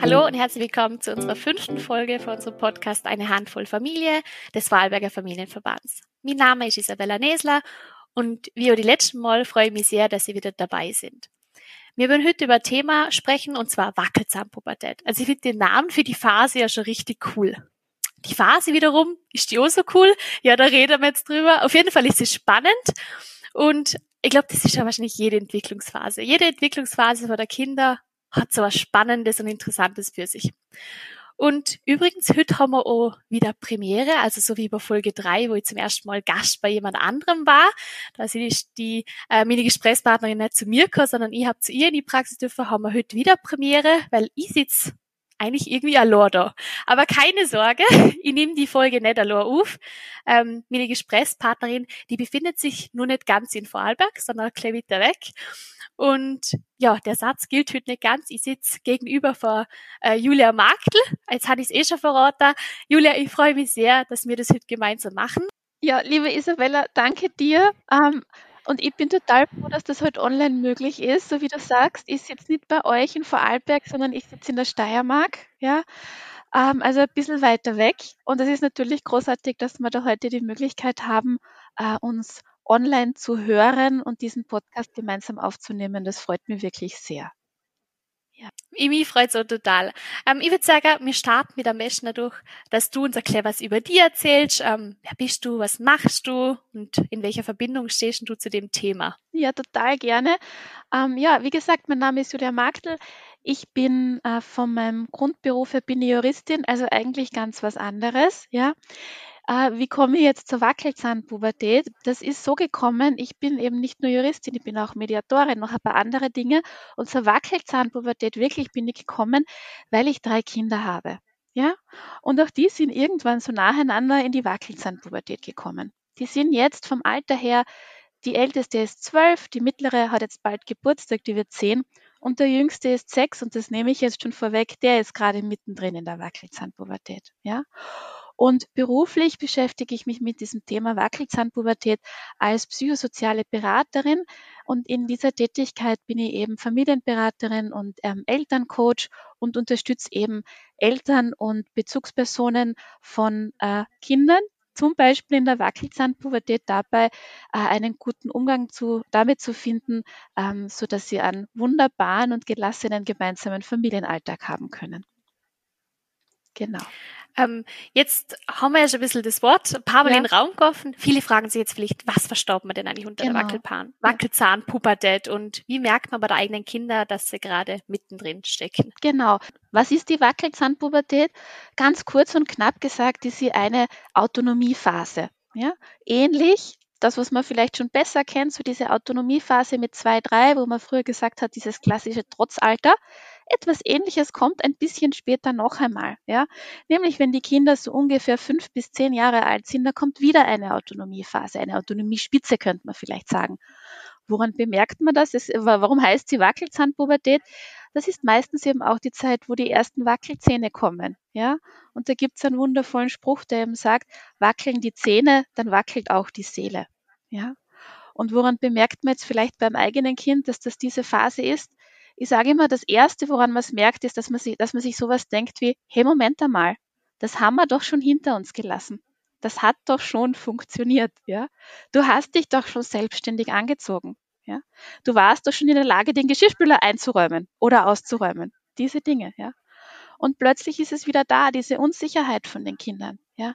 Hallo und herzlich willkommen zu unserer fünften Folge von unserem Podcast Eine Handvoll Familie des Wahlberger Familienverbands. Mein Name ist Isabella Nesler und wie auch die letzten Mal freue ich mich sehr, dass Sie wieder dabei sind. Wir werden heute über ein Thema sprechen und zwar Wackelzahnpubertät. Also ich finde den Namen für die Phase ja schon richtig cool. Die Phase wiederum, ist die auch so cool? Ja, da reden wir jetzt drüber. Auf jeden Fall ist es spannend und ich glaube, das ist ja wahrscheinlich jede Entwicklungsphase. Jede Entwicklungsphase von der Kinder hat so was Spannendes und Interessantes für sich. Und übrigens, heute haben wir auch wieder Premiere, also so wie bei Folge drei, wo ich zum ersten Mal Gast bei jemand anderem war. Da ist die äh, meine Gesprächspartnerin nicht zu mir gekommen, sondern ich habe zu ihr in die Praxis dürfen, haben wir heute wieder Premiere, weil ich sitze eigentlich irgendwie allein da. Aber keine Sorge, ich nehme die Folge nicht allein auf. Ähm, meine Gesprächspartnerin, die befindet sich nur nicht ganz in Vorarlberg, sondern ein weiter weg. Und ja, der Satz gilt heute nicht ganz. Ich sitze gegenüber von äh, Julia Marktl. Jetzt hatte ich es eh schon verraten. Julia, ich freue mich sehr, dass wir das heute gemeinsam machen. Ja, liebe Isabella, danke dir. Ähm, und ich bin total froh, dass das heute online möglich ist. So wie du sagst, ich sitze nicht bei euch in Vorarlberg, sondern ich sitze in der Steiermark. Ja, ähm, also ein bisschen weiter weg. Und es ist natürlich großartig, dass wir da heute die Möglichkeit haben, äh, uns online zu hören und diesen Podcast gemeinsam aufzunehmen. Das freut mich wirklich sehr. Ja. Mich freut so total. Ähm, ich würde sagen, wir starten mit am besten dadurch, dass du uns erklärst, was über dir erzählst. Ähm, wer bist du, was machst du und in welcher Verbindung stehst du zu dem Thema? Ja, total gerne. Ähm, ja, wie gesagt, mein Name ist Julia Magdl. Ich bin äh, von meinem Grundberuf her bin ich Juristin, also eigentlich ganz was anderes. Ja, äh, wie komme ich jetzt zur Wackelzahnpubertät? Das ist so gekommen, ich bin eben nicht nur Juristin, ich bin auch Mediatorin, noch ein paar andere Dinge. Und zur Wackelzahnpubertät wirklich bin ich gekommen, weil ich drei Kinder habe. Ja? Und auch die sind irgendwann so nacheinander in die Wackelzahnpubertät gekommen. Die sind jetzt vom Alter her, die älteste ist zwölf, die mittlere hat jetzt bald Geburtstag, die wird zehn. Und der jüngste ist sechs und das nehme ich jetzt schon vorweg, der ist gerade mittendrin in der Wackelzahnpubertät. Ja? Und beruflich beschäftige ich mich mit diesem Thema Wackelzahnpubertät als psychosoziale Beraterin. Und in dieser Tätigkeit bin ich eben Familienberaterin und ähm, Elterncoach und unterstütze eben Eltern und Bezugspersonen von äh, Kindern, zum Beispiel in der Wackelzahnpubertät dabei äh, einen guten Umgang zu, damit zu finden, ähm, so dass sie einen wunderbaren und gelassenen gemeinsamen Familienalltag haben können. Genau. Ähm, jetzt haben wir ja schon ein bisschen das Wort ein paar Mal ja. in den Raum geworfen. Viele fragen sich jetzt vielleicht, was verstaubt man denn eigentlich unter genau. der Wackelpan Wackelzahn, Pubertät und wie merkt man bei der eigenen Kinder, dass sie gerade mittendrin stecken? Genau. Was ist die Wackelzahnpubertät? Ganz kurz und knapp gesagt ist sie eine Autonomiephase. Ja? Ähnlich das, was man vielleicht schon besser kennt, so diese Autonomiephase mit zwei, drei, wo man früher gesagt hat, dieses klassische Trotzalter. Etwas Ähnliches kommt ein bisschen später noch einmal, ja. Nämlich, wenn die Kinder so ungefähr fünf bis zehn Jahre alt sind, da kommt wieder eine Autonomiephase, eine Autonomiespitze, könnte man vielleicht sagen. Woran bemerkt man das? Es, warum heißt sie Wackelzahnpubertät? Das ist meistens eben auch die Zeit, wo die ersten Wackelzähne kommen. Ja? Und da gibt es einen wundervollen Spruch, der eben sagt, wackeln die Zähne, dann wackelt auch die Seele. Ja? Und woran bemerkt man jetzt vielleicht beim eigenen Kind, dass das diese Phase ist? Ich sage immer, das Erste, woran man es merkt, ist, dass man, sich, dass man sich sowas denkt wie, hey, Moment einmal, das haben wir doch schon hinter uns gelassen. Das hat doch schon funktioniert, ja. Du hast dich doch schon selbstständig angezogen, ja. Du warst doch schon in der Lage, den Geschirrspüler einzuräumen oder auszuräumen. Diese Dinge, ja. Und plötzlich ist es wieder da, diese Unsicherheit von den Kindern. Ja,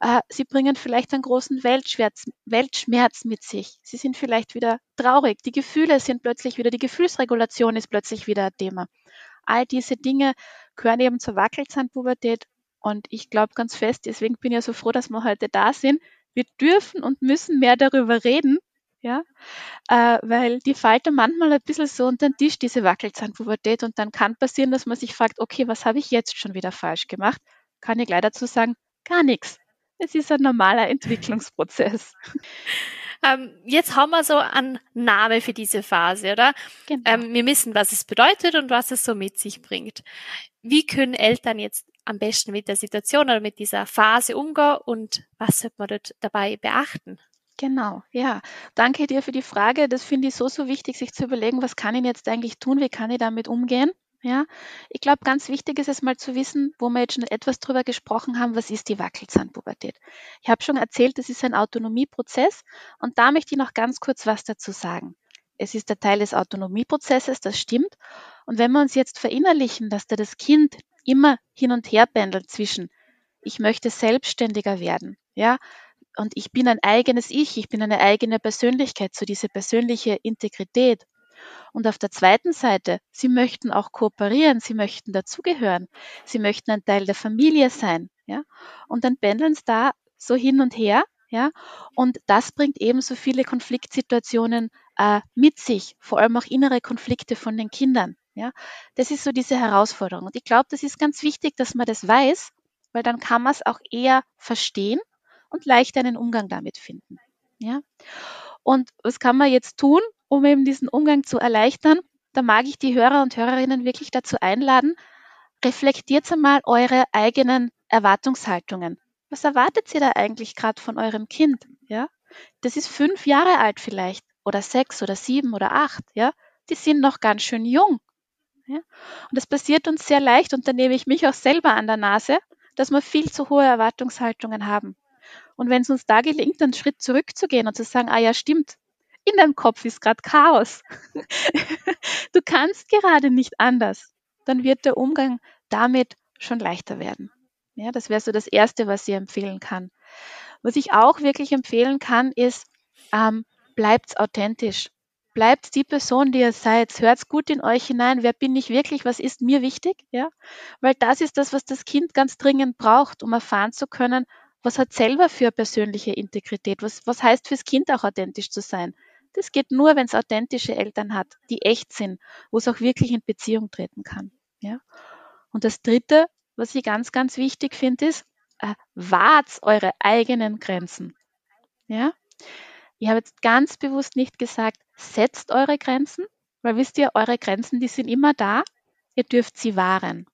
äh, sie bringen vielleicht einen großen Weltschmerz, Weltschmerz mit sich. Sie sind vielleicht wieder traurig. Die Gefühle sind plötzlich wieder, die Gefühlsregulation ist plötzlich wieder ein Thema. All diese Dinge gehören eben zur Wackelzahnpubertät. Und ich glaube ganz fest, deswegen bin ich ja so froh, dass wir heute da sind. Wir dürfen und müssen mehr darüber reden, ja, äh, weil die fällt manchmal ein bisschen so unter den Tisch, diese Wackelzahnpubertät. Und dann kann passieren, dass man sich fragt, okay, was habe ich jetzt schon wieder falsch gemacht? Kann ich gleich dazu sagen, Gar nichts. Es ist ein normaler Entwicklungsprozess. Ähm, jetzt haben wir so einen Namen für diese Phase, oder? Genau. Ähm, wir wissen, was es bedeutet und was es so mit sich bringt. Wie können Eltern jetzt am besten mit der Situation oder mit dieser Phase umgehen und was sollte man dort dabei beachten? Genau, ja. Danke dir für die Frage. Das finde ich so, so wichtig, sich zu überlegen, was kann ich jetzt eigentlich tun? Wie kann ich damit umgehen? Ja, ich glaube, ganz wichtig ist es mal zu wissen, wo wir jetzt schon etwas drüber gesprochen haben, was ist die Wackelzahnpubertät? Ich habe schon erzählt, das ist ein Autonomieprozess und da möchte ich noch ganz kurz was dazu sagen. Es ist der Teil des Autonomieprozesses, das stimmt. Und wenn wir uns jetzt verinnerlichen, dass da das Kind immer hin und her pendelt zwischen, ich möchte selbstständiger werden, ja, und ich bin ein eigenes Ich, ich bin eine eigene Persönlichkeit, so diese persönliche Integrität. Und auf der zweiten Seite, sie möchten auch kooperieren, sie möchten dazugehören, sie möchten ein Teil der Familie sein, ja. Und dann pendeln sie da so hin und her, ja. Und das bringt ebenso viele Konfliktsituationen äh, mit sich, vor allem auch innere Konflikte von den Kindern, ja. Das ist so diese Herausforderung. Und ich glaube, das ist ganz wichtig, dass man das weiß, weil dann kann man es auch eher verstehen und leicht einen Umgang damit finden. Ja? Und was kann man jetzt tun, um eben diesen Umgang zu erleichtern? Da mag ich die Hörer und Hörerinnen wirklich dazu einladen, reflektiert einmal eure eigenen Erwartungshaltungen. Was erwartet ihr da eigentlich gerade von eurem Kind? Ja? Das ist fünf Jahre alt vielleicht oder sechs oder sieben oder acht. Ja? Die sind noch ganz schön jung. Ja? Und das passiert uns sehr leicht und da nehme ich mich auch selber an der Nase, dass wir viel zu hohe Erwartungshaltungen haben. Und wenn es uns da gelingt, einen Schritt zurückzugehen und zu sagen, ah ja, stimmt, in deinem Kopf ist gerade Chaos. du kannst gerade nicht anders. Dann wird der Umgang damit schon leichter werden. Ja, das wäre so das Erste, was ich empfehlen kann. Was ich auch wirklich empfehlen kann, ist, ähm, bleibt authentisch. Bleibt die Person, die ihr seid. Hört gut in euch hinein. Wer bin ich wirklich? Was ist mir wichtig? Ja, weil das ist das, was das Kind ganz dringend braucht, um erfahren zu können, was hat selber für persönliche Integrität? Was, was heißt fürs Kind auch authentisch zu sein? Das geht nur, wenn es authentische Eltern hat, die echt sind, wo es auch wirklich in Beziehung treten kann. Ja? Und das Dritte, was ich ganz, ganz wichtig finde, ist, äh, wahrt eure eigenen Grenzen. Ja? Ich habe jetzt ganz bewusst nicht gesagt, setzt eure Grenzen, weil wisst ihr, eure Grenzen, die sind immer da. Ihr dürft sie wahren.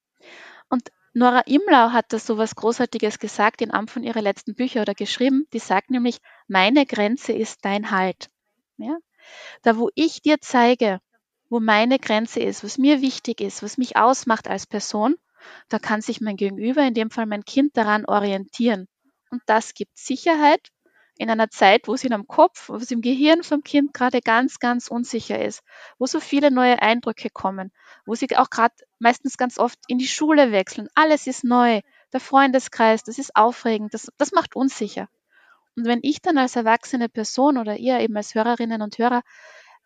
Und Nora Imlau hat da so was Großartiges gesagt in einem von ihrer letzten Bücher oder geschrieben. Die sagt nämlich, meine Grenze ist dein Halt. Ja? Da, wo ich dir zeige, wo meine Grenze ist, was mir wichtig ist, was mich ausmacht als Person, da kann sich mein Gegenüber, in dem Fall mein Kind, daran orientieren. Und das gibt Sicherheit in einer Zeit, wo es in am Kopf, wo es im Gehirn vom Kind gerade ganz, ganz unsicher ist, wo so viele neue Eindrücke kommen, wo sie auch gerade meistens ganz oft in die Schule wechseln. Alles ist neu. Der Freundeskreis, das ist aufregend, das, das macht unsicher. Und wenn ich dann als erwachsene Person oder ihr eben als Hörerinnen und Hörer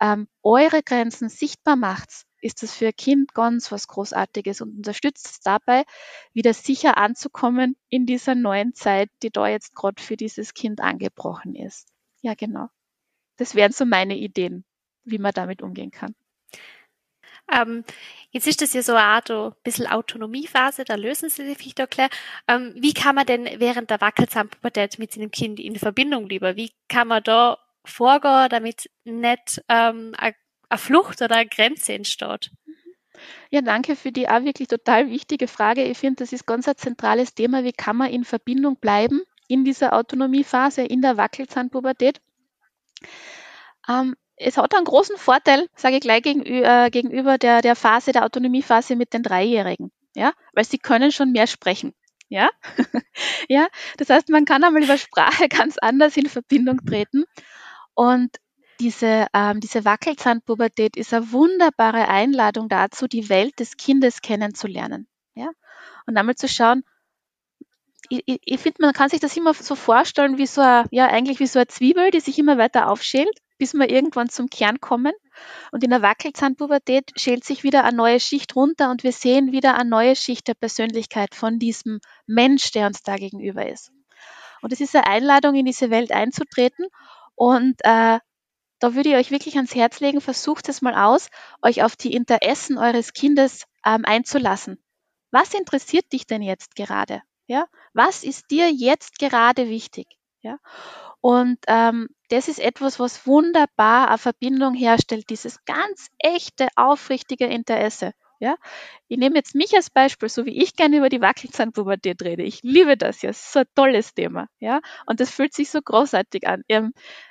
ähm, eure Grenzen sichtbar macht, ist das für ein Kind ganz was Großartiges und unterstützt es dabei, wieder sicher anzukommen in dieser neuen Zeit, die da jetzt gerade für dieses Kind angebrochen ist. Ja, genau. Das wären so meine Ideen, wie man damit umgehen kann. Ähm, jetzt ist das ja so eine Art ein bisschen Autonomiephase, da lösen sie sich auch klar. Ähm, wie kann man denn während der Wackelzahnpubertät mit seinem Kind in Verbindung bleiben? Wie kann man da vorgehen, damit nicht ähm, eine Flucht oder eine Grenze entsteht? Ja, danke für die auch wirklich total wichtige Frage. Ich finde, das ist ganz ein zentrales Thema. Wie kann man in Verbindung bleiben in dieser Autonomiephase, in der Wackelzahnpubertät? Ähm, es hat einen großen Vorteil, sage ich gleich gegenüber, äh, gegenüber der, der Phase, der Autonomiephase mit den Dreijährigen. Ja, weil sie können schon mehr sprechen. Ja, ja, das heißt, man kann einmal über Sprache ganz anders in Verbindung treten. Und diese, ähm, diese Wackelzahnpubertät ist eine wunderbare Einladung dazu, die Welt des Kindes kennenzulernen. Ja? Und einmal zu schauen, ich, ich, ich finde, man kann sich das immer so vorstellen, wie so eine, ja, eigentlich wie so eine Zwiebel, die sich immer weiter aufschält, bis wir irgendwann zum Kern kommen. Und in der Wackelzahnpubertät schält sich wieder eine neue Schicht runter und wir sehen wieder eine neue Schicht der Persönlichkeit von diesem Mensch, der uns da gegenüber ist. Und es ist eine Einladung, in diese Welt einzutreten und äh, da würde ich euch wirklich ans Herz legen, versucht es mal aus, euch auf die Interessen eures Kindes ähm, einzulassen. Was interessiert dich denn jetzt gerade? Ja? Was ist dir jetzt gerade wichtig? Ja? Und ähm, das ist etwas, was wunderbar eine Verbindung herstellt, dieses ganz echte, aufrichtige Interesse. Ja, ich nehme jetzt mich als Beispiel, so wie ich gerne über die Wackelzahnpubertät rede. Ich liebe das ja, es ist so ein tolles Thema, ja, und das fühlt sich so großartig an.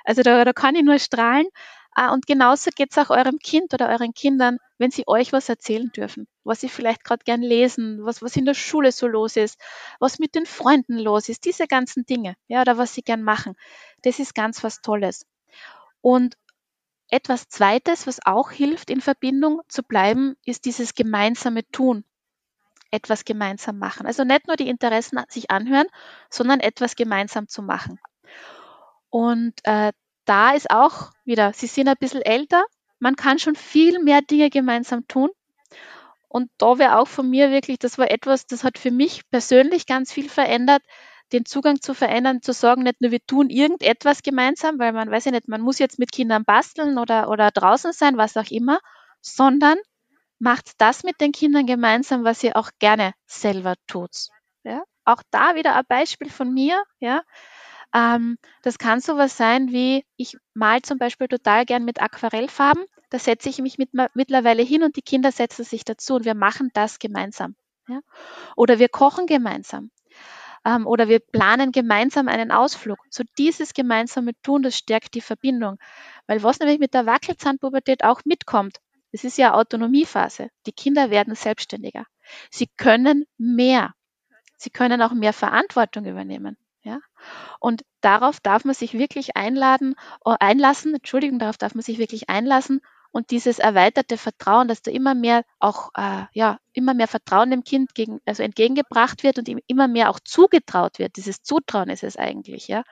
Also da, da kann ich nur strahlen. Ah, und genauso geht es auch eurem Kind oder euren Kindern, wenn sie euch was erzählen dürfen, was sie vielleicht gerade gern lesen, was, was in der Schule so los ist, was mit den Freunden los ist, diese ganzen Dinge, ja, oder was sie gern machen. Das ist ganz was Tolles. Und etwas Zweites, was auch hilft, in Verbindung zu bleiben, ist dieses gemeinsame Tun. Etwas gemeinsam machen. Also nicht nur die Interessen sich anhören, sondern etwas gemeinsam zu machen. Und äh, da ist auch wieder, Sie sind ein bisschen älter, man kann schon viel mehr Dinge gemeinsam tun. Und da wäre auch von mir wirklich, das war etwas, das hat für mich persönlich ganz viel verändert, den Zugang zu verändern, zu sagen, nicht nur wir tun irgendetwas gemeinsam, weil man weiß ja nicht, man muss jetzt mit Kindern basteln oder, oder draußen sein, was auch immer, sondern macht das mit den Kindern gemeinsam, was ihr auch gerne selber tut. Ja? Auch da wieder ein Beispiel von mir, ja. Ähm, das kann sowas sein wie, ich mal zum Beispiel total gern mit Aquarellfarben. Da setze ich mich mit, mittlerweile hin und die Kinder setzen sich dazu und wir machen das gemeinsam. Ja? Oder wir kochen gemeinsam ähm, oder wir planen gemeinsam einen Ausflug. So dieses gemeinsame Tun, das stärkt die Verbindung. Weil was nämlich mit der Wackelzahnpubertät auch mitkommt, es ist ja Autonomiephase. Die Kinder werden selbstständiger. Sie können mehr. Sie können auch mehr Verantwortung übernehmen. Ja? Und darauf darf man sich wirklich einladen, äh, einlassen, Entschuldigung, darauf darf man sich wirklich einlassen und dieses erweiterte Vertrauen, dass da immer mehr auch, äh, ja, immer mehr Vertrauen dem Kind gegen, also entgegengebracht wird und ihm immer mehr auch zugetraut wird. Dieses Zutrauen ist es eigentlich, ja.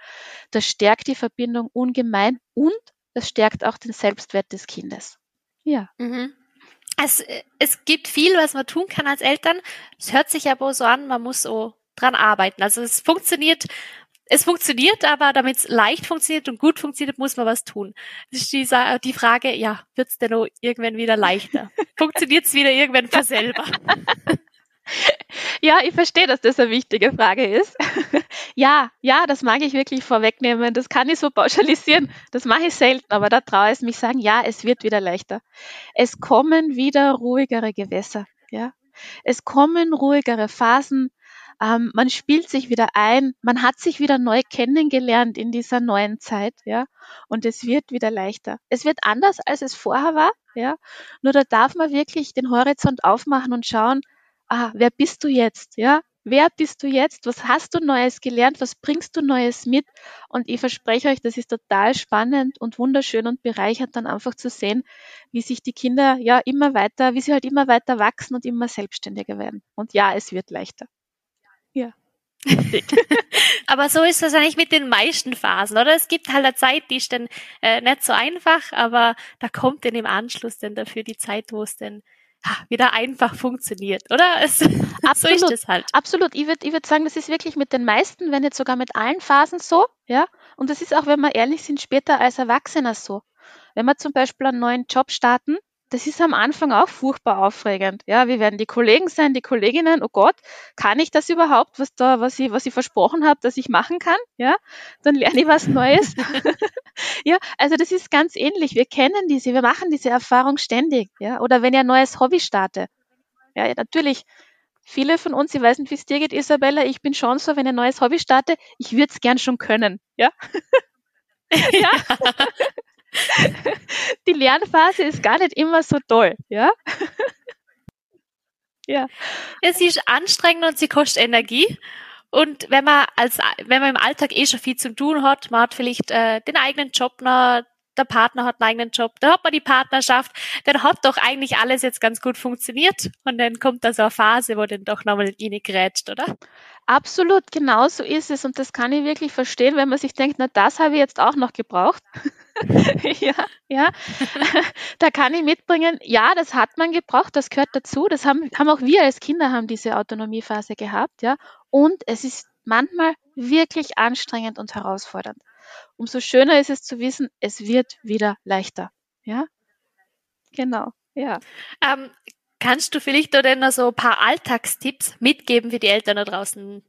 Das stärkt die Verbindung ungemein und das stärkt auch den Selbstwert des Kindes. Ja. Mhm. Es, es gibt viel, was man tun kann als Eltern. Es hört sich aber so an, man muss so dran arbeiten. Also es funktioniert es funktioniert, aber damit es leicht funktioniert und gut funktioniert, muss man was tun. Das ist die, die Frage, ja, wird's denn noch irgendwann wieder leichter? funktioniert es wieder irgendwann von selber? Ja, ich verstehe, dass das eine wichtige Frage ist. ja, ja, das mag ich wirklich vorwegnehmen. Das kann ich so pauschalisieren. Das mache ich selten, aber da traue ich mich sagen, ja, es wird wieder leichter. Es kommen wieder ruhigere Gewässer. Ja, es kommen ruhigere Phasen. Ähm, man spielt sich wieder ein, man hat sich wieder neu kennengelernt in dieser neuen Zeit, ja, und es wird wieder leichter. Es wird anders, als es vorher war, ja, nur da darf man wirklich den Horizont aufmachen und schauen, ah, wer bist du jetzt, ja, wer bist du jetzt, was hast du Neues gelernt, was bringst du Neues mit und ich verspreche euch, das ist total spannend und wunderschön und bereichert dann einfach zu sehen, wie sich die Kinder ja immer weiter, wie sie halt immer weiter wachsen und immer selbstständiger werden. Und ja, es wird leichter. Ja. aber so ist das eigentlich mit den meisten Phasen, oder? Es gibt halt eine Zeit, die ist dann äh, nicht so einfach, aber da kommt dann im Anschluss dann dafür die Zeit, wo es dann ha, wieder einfach funktioniert, oder? Es, absolut, so ist es halt. Absolut. Ich würde ich würd sagen, das ist wirklich mit den meisten, wenn nicht sogar mit allen Phasen so, ja. Und das ist auch, wenn wir ehrlich sind, später als Erwachsener so. Wenn wir zum Beispiel einen neuen Job starten, das ist am Anfang auch furchtbar aufregend. Ja, wie werden die Kollegen sein, die Kolleginnen? Oh Gott, kann ich das überhaupt, was da, was ich, was ich versprochen habe, dass ich machen kann? Ja, dann lerne ich was Neues. ja, also das ist ganz ähnlich. Wir kennen diese, wir machen diese Erfahrung ständig. Ja, oder wenn ich ein neues Hobby starte. Ja, natürlich. Viele von uns, ich weiß nicht, wie es dir geht, Isabella, ich bin schon so, wenn ich ein neues Hobby starte, ich würde es gern schon können. Ja. ja. die Lernphase ist gar nicht immer so toll, ja? ja. ja. Sie ist anstrengend und sie kostet Energie. Und wenn man als, wenn man im Alltag eh schon viel zu tun hat, man hat vielleicht äh, den eigenen Job noch, der Partner hat einen eigenen Job, da hat man die Partnerschaft, dann hat doch eigentlich alles jetzt ganz gut funktioniert und dann kommt da so eine Phase, wo dann doch nochmal grätscht, oder? Absolut, genau so ist es und das kann ich wirklich verstehen, wenn man sich denkt, na das habe ich jetzt auch noch gebraucht. ja, ja. da kann ich mitbringen, ja, das hat man gebraucht, das gehört dazu. Das haben, haben auch wir als Kinder haben diese Autonomiephase gehabt, ja. Und es ist manchmal wirklich anstrengend und herausfordernd. Umso schöner ist es zu wissen, es wird wieder leichter. Ja, genau. Ja. Ähm, kannst du vielleicht da denn noch so ein paar Alltagstipps mitgeben für die Eltern da draußen,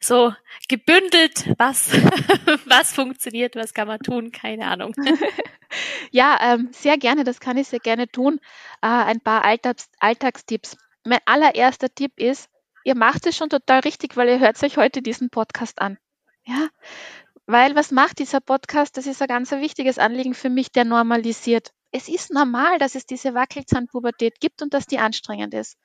so gebündelt, was, was funktioniert, was kann man tun, keine Ahnung. ja, ähm, sehr gerne, das kann ich sehr gerne tun. Äh, ein paar Alltags Alltagstipps. Mein allererster Tipp ist, ihr macht es schon total richtig, weil ihr hört euch heute diesen Podcast an. Ja, weil was macht dieser Podcast? Das ist ein ganz wichtiges Anliegen für mich, der normalisiert. Es ist normal, dass es diese Wackelzahnpubertät gibt und dass die anstrengend ist.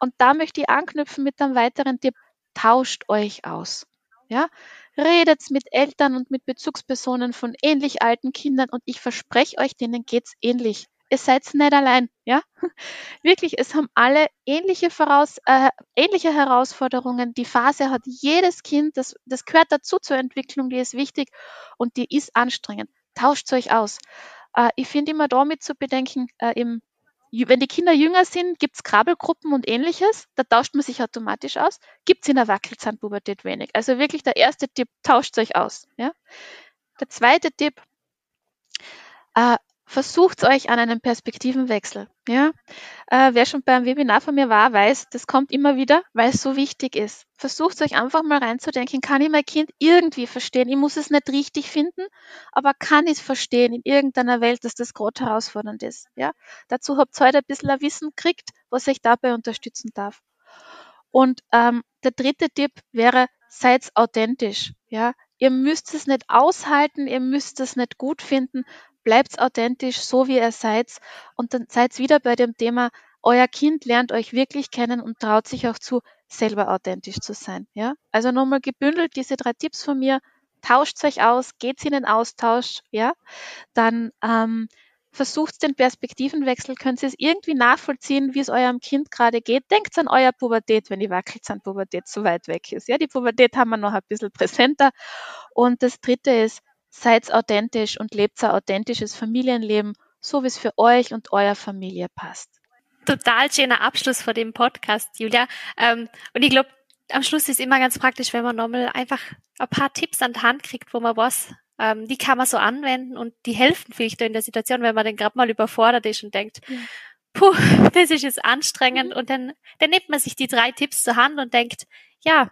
Und da möchte ich anknüpfen mit einem weiteren Tipp. Tauscht euch aus. Ja, redet mit Eltern und mit Bezugspersonen von ähnlich alten Kindern und ich verspreche euch, denen geht's ähnlich ihr seid nicht allein, ja? Wirklich, es haben alle ähnliche, Voraus, äh, ähnliche Herausforderungen. Die Phase hat jedes Kind, das, das gehört dazu zur Entwicklung, die ist wichtig und die ist anstrengend. Tauscht euch aus. Äh, ich finde immer damit zu bedenken, äh, im, wenn die Kinder jünger sind, gibt's Krabbelgruppen und ähnliches, da tauscht man sich automatisch aus. Gibt's in der Wackelzahnpubertät wenig. Also wirklich der erste Tipp, tauscht euch aus. Ja? Der zweite Tipp, äh, versucht euch an einem Perspektivenwechsel. Ja? Äh, wer schon beim Webinar von mir war, weiß, das kommt immer wieder, weil es so wichtig ist. Versucht euch einfach mal reinzudenken, kann ich mein Kind irgendwie verstehen? Ich muss es nicht richtig finden, aber kann ich es verstehen in irgendeiner Welt, dass das gerade herausfordernd ist. Ja? Dazu habt ihr heute ein bisschen ein Wissen gekriegt, was euch dabei unterstützen darf. Und ähm, der dritte Tipp wäre, seid authentisch. Ja? Ihr müsst es nicht aushalten, ihr müsst es nicht gut finden, bleibt authentisch, so wie ihr seid. Und dann seid wieder bei dem Thema, euer Kind lernt euch wirklich kennen und traut sich auch zu, selber authentisch zu sein. Ja? Also nochmal gebündelt diese drei Tipps von mir. Tauscht euch aus, geht in den Austausch, ja. Dann ähm, versucht den Perspektivenwechsel, könnt ihr es irgendwie nachvollziehen, wie es eurem Kind gerade geht. Denkt an euer Pubertät, wenn die Wackelzahnpubertät zu weit weg ist. Ja, die Pubertät haben wir noch ein bisschen präsenter. Und das dritte ist, Seid authentisch und lebt ein authentisches Familienleben, so wie es für euch und eurer Familie passt. Total schöner Abschluss vor dem Podcast, Julia. Ähm, und ich glaube, am Schluss ist immer ganz praktisch, wenn man nochmal einfach ein paar Tipps an die Hand kriegt, wo man was, ähm, die kann man so anwenden und die helfen vielleicht in der Situation, wenn man dann gerade mal überfordert ist und denkt, ja. puh, das ist jetzt anstrengend. Mhm. Und dann, dann nimmt man sich die drei Tipps zur Hand und denkt, ja,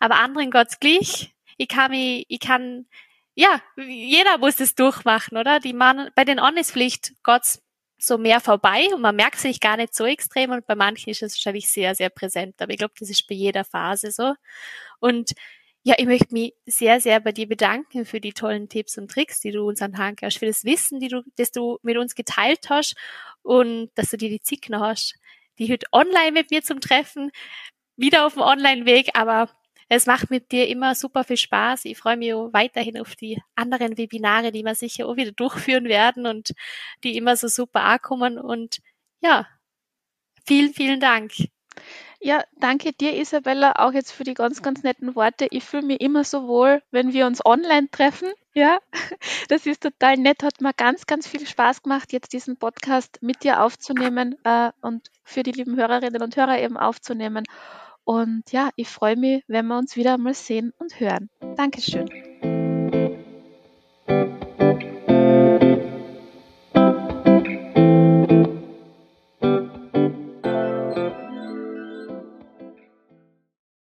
aber anderen Gott's gleich. Ich kann mich, ich kann ja, jeder muss es durchmachen, oder? Die Mann, bei den On ist Pflicht Gott so mehr vorbei und man merkt sich gar nicht so extrem und bei manchen ist es wahrscheinlich sehr, sehr präsent. Aber ich glaube, das ist bei jeder Phase so. Und ja, ich möchte mich sehr, sehr bei dir bedanken für die tollen Tipps und Tricks, die du uns anhand hast, für das Wissen, die du, das du mit uns geteilt hast und dass du dir die noch hast, die heute online mit mir zum Treffen, wieder auf dem Online-Weg, aber es macht mit dir immer super viel Spaß. Ich freue mich auch weiterhin auf die anderen Webinare, die wir sicher auch wieder durchführen werden und die immer so super ankommen. Und ja, vielen, vielen Dank. Ja, danke dir, Isabella, auch jetzt für die ganz, ganz netten Worte. Ich fühle mich immer so wohl, wenn wir uns online treffen. Ja, das ist total nett. Hat mir ganz, ganz viel Spaß gemacht, jetzt diesen Podcast mit dir aufzunehmen äh, und für die lieben Hörerinnen und Hörer eben aufzunehmen. Und ja, ich freue mich, wenn wir uns wieder mal sehen und hören. Dankeschön.